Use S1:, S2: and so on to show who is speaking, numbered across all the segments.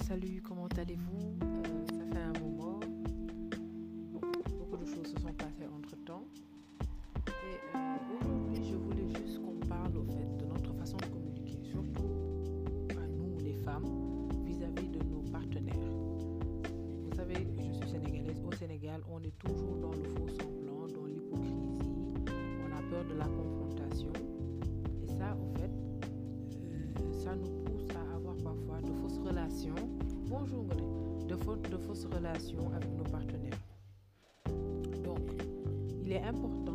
S1: salut, comment allez-vous? Euh, Ça fait un moment. Beaucoup de choses se sont passées entre temps. Et euh, aujourd'hui, je voulais juste qu'on parle au fait de notre façon de communiquer, surtout à nous, les femmes, vis-à-vis de nos partenaires. Vous savez, je suis sénégalaise. Au Sénégal, on est toujours dans le faux semblant, dans l'hypocrisie. On a peur de la confrontation. Et ça, au fait, euh, ça nous de fausses relations. Bonjour, de, fau- de fausses relations avec nos partenaires. Donc, il est important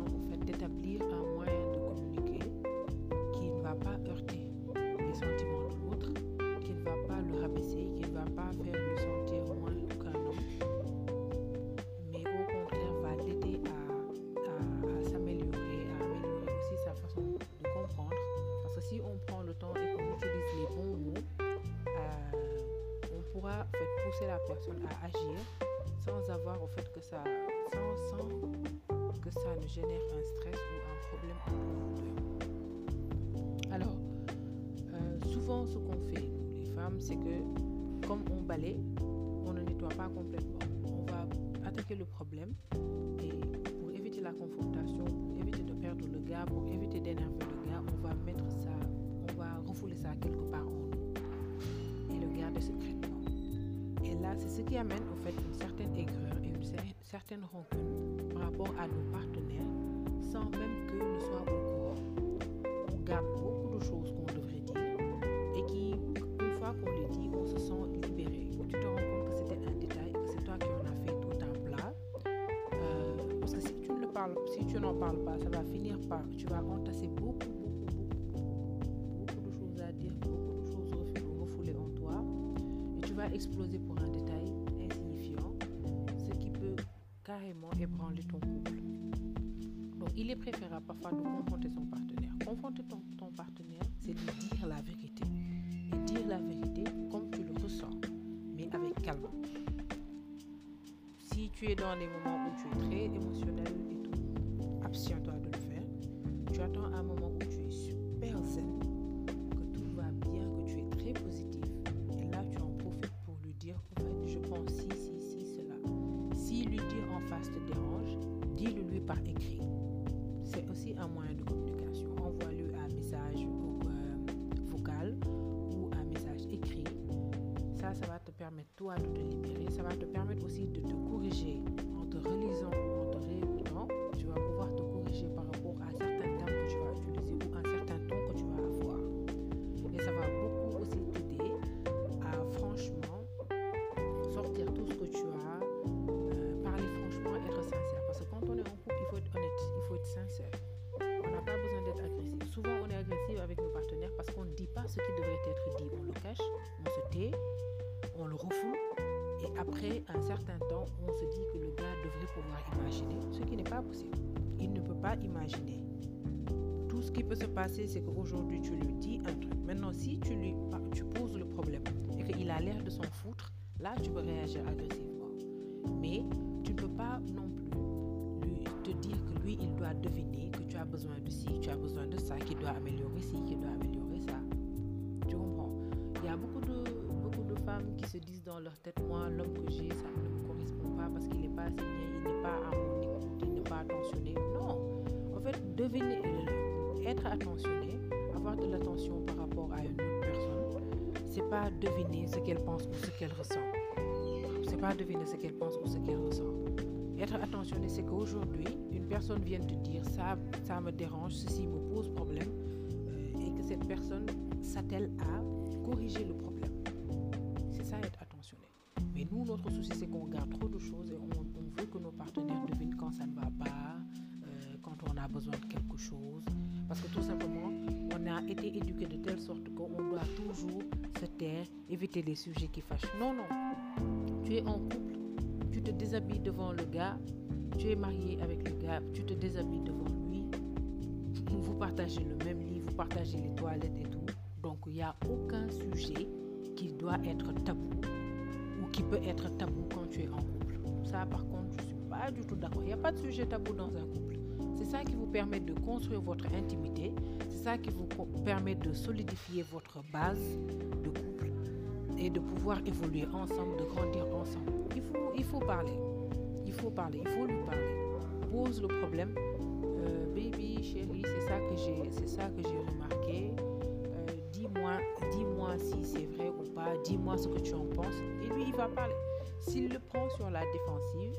S1: pourra pousser la personne à agir sans avoir au fait que ça, sans, sans que ça ne génère un stress ou un problème. Alors, euh, souvent ce qu'on fait, les femmes, c'est que comme on balaye, on ne nettoie pas complètement. On va attaquer le problème et pour éviter la confrontation, pour éviter de perdre le gars, pour éviter d'énerver le gars, on va mettre ça, on va refouler ça quelque part en nous et le garder secrètement. Là, c'est ce qui amène au fait une certaine aigreur et une cer- certaine rancune par rapport à nos partenaires sans même qu'eux ne soient au courant. On garde beaucoup de choses qu'on devrait dire et qui, une fois qu'on les dit, on se sent libéré. Tu te rends compte que c'était un détail que c'est toi qui en as fait tout un plat. Euh, parce que si tu ne le parles, si tu n'en parles pas, ça va finir par, tu vas entasser beaucoup, vas exploser pour un détail insignifiant, ce qui peut carrément ébranler ton couple. Donc, il est préférable parfois de confronter son partenaire. Confronter ton, partenaire, c'est lui dire la vérité. Et dire la vérité comme tu le ressens, mais avec calme. Si tu es dans des moments où tu es très émotionnel et tout, abstiens-toi de le faire. Tu attends un moment où tu es super zen, te dérange, dis-le lui par écrit. C'est aussi un moyen de communication. Envoie-lui un message euh, vocal ou un message écrit. Ça, ça va te permettre toi de te libérer. Ça va te permettre aussi de te corriger en te relisant en te réécoutant. Tu vas pouvoir te corriger par rapport à certains après un certain temps, on se dit que le gars devrait pouvoir imaginer, ce qui n'est pas possible. Il ne peut pas imaginer. Tout ce qui peut se passer, c'est qu'aujourd'hui, tu lui dis un truc. Maintenant, si tu lui tu poses le problème et qu'il a l'air de s'en foutre, là, tu peux réagir agressivement. Mais tu ne peux pas non plus lui, te dire que lui, il doit deviner que tu as besoin de ci, tu as besoin de ça, qu'il doit améliorer ci, qu'il doit améliorer ça. Qui se disent dans leur tête, moi, l'homme que j'ai, ça ne me correspond pas parce qu'il n'est pas assez bien, il n'est pas à mon écoute, il n'est pas attentionné. Non. En fait, deviner, euh, être attentionné, avoir de l'attention par rapport à une autre personne, c'est pas deviner ce qu'elle pense ou ce qu'elle ressent. C'est pas deviner ce qu'elle pense ou ce qu'elle ressent. Être attentionné, c'est qu'aujourd'hui, une personne vient te dire ça, ça me dérange, ceci me pose problème, euh, et que cette personne s'attelle à corriger le problème. Mais nous, notre souci, c'est qu'on garde trop de choses et on, veut que nos partenaires devinent quand ça ne va pas, euh, quand on a besoin de quelque chose. Parce que tout simplement, on a été éduqué de telle sorte qu'on doit toujours se taire, éviter les sujets qui fâchent. Non, non. Tu es en couple, tu te déshabilles devant le gars, tu es marié avec le gars, tu te déshabilles devant lui, vous partagez le même lit, vous partagez les toilettes et tout. Donc il n'y a aucun sujet qui doit être tabou ou qui peut être tabou quand tu es en couple. Ça par contre, je ne suis pas du tout d'accord. Il n'y a pas de sujet tabou dans un couple. C'est ça qui vous permet de construire votre intimité, c'est ça qui vous permet de solidifier votre base de couple et de pouvoir évoluer ensemble, de grandir ensemble. Il faut, il faut parler. Il faut parler, il faut lui parler. Pose le problème. Euh, baby, chérie, c'est ça que j'ai remarqué. Dis-moi ce que tu en penses. Et lui, il va parler. S'il le prend sur la défensive,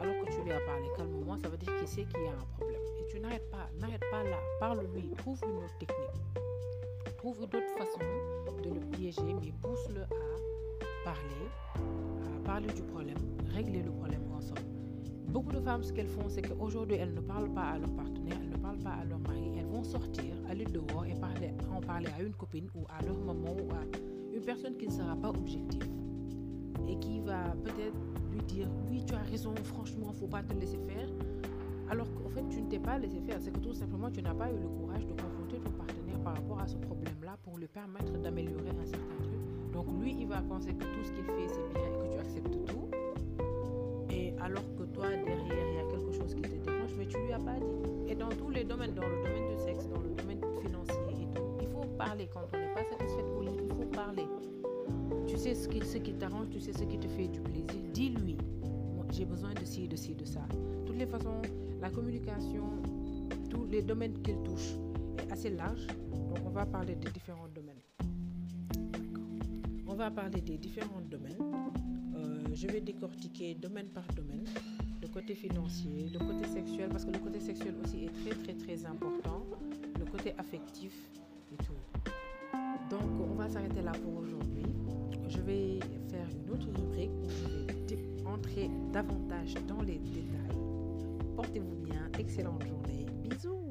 S1: alors que tu lui as parlé calmement, ça veut dire qu'il sait qu'il y a un problème. Et tu n'arrêtes pas, n'arrête pas là. Parle-lui, trouve une autre technique. Trouve d'autres façons de le piéger, mais pousse-le à parler, à parler du problème, régler le problème ensemble. Beaucoup de femmes, ce qu'elles font, c'est qu'aujourd'hui, elles ne parlent pas à leur partenaire, elles ne parlent pas à leur mari. Elles vont sortir, aller dehors et parler, en parler à une copine ou à leur maman ou à une personne qui ne sera pas objective et qui va peut-être lui dire oui tu as raison franchement faut pas te laisser faire. Alors qu'en fait tu ne t'es pas laissé faire. C'est que tout simplement tu n'as pas eu le courage de confronter ton partenaire par rapport à ce problème là pour lui permettre d'améliorer un certain truc. Donc lui il va penser que tout ce qu'il fait c'est bien et que tu acceptes tout. Et alors que toi derrière il y a quelque chose qui te dérange mais tu lui as pas dit. Et dans tous les domaines dans le domaine du sexe dans le domaine parler quand on n'est pas satisfait il faut parler tu sais ce qui, ce qui t'arrange, tu sais ce qui te fait du plaisir. Dis-lui, j'ai besoin de ci, de ci, de ça. De toutes les façons, la communication, tous les domaines qu'elle touche est assez large. Donc on va parler des différents domaines. On va parler des différents domaines. Euh, je vais décortiquer domaine par domaine. Le côté financier, le côté sexuel, parce que le côté sexuel aussi est très très très important. Le côté affectif s'arrêter là pour aujourd'hui je vais faire une autre rubrique où je vais entrer davantage dans les détails. Portez-vous bien, excellente journée, bisous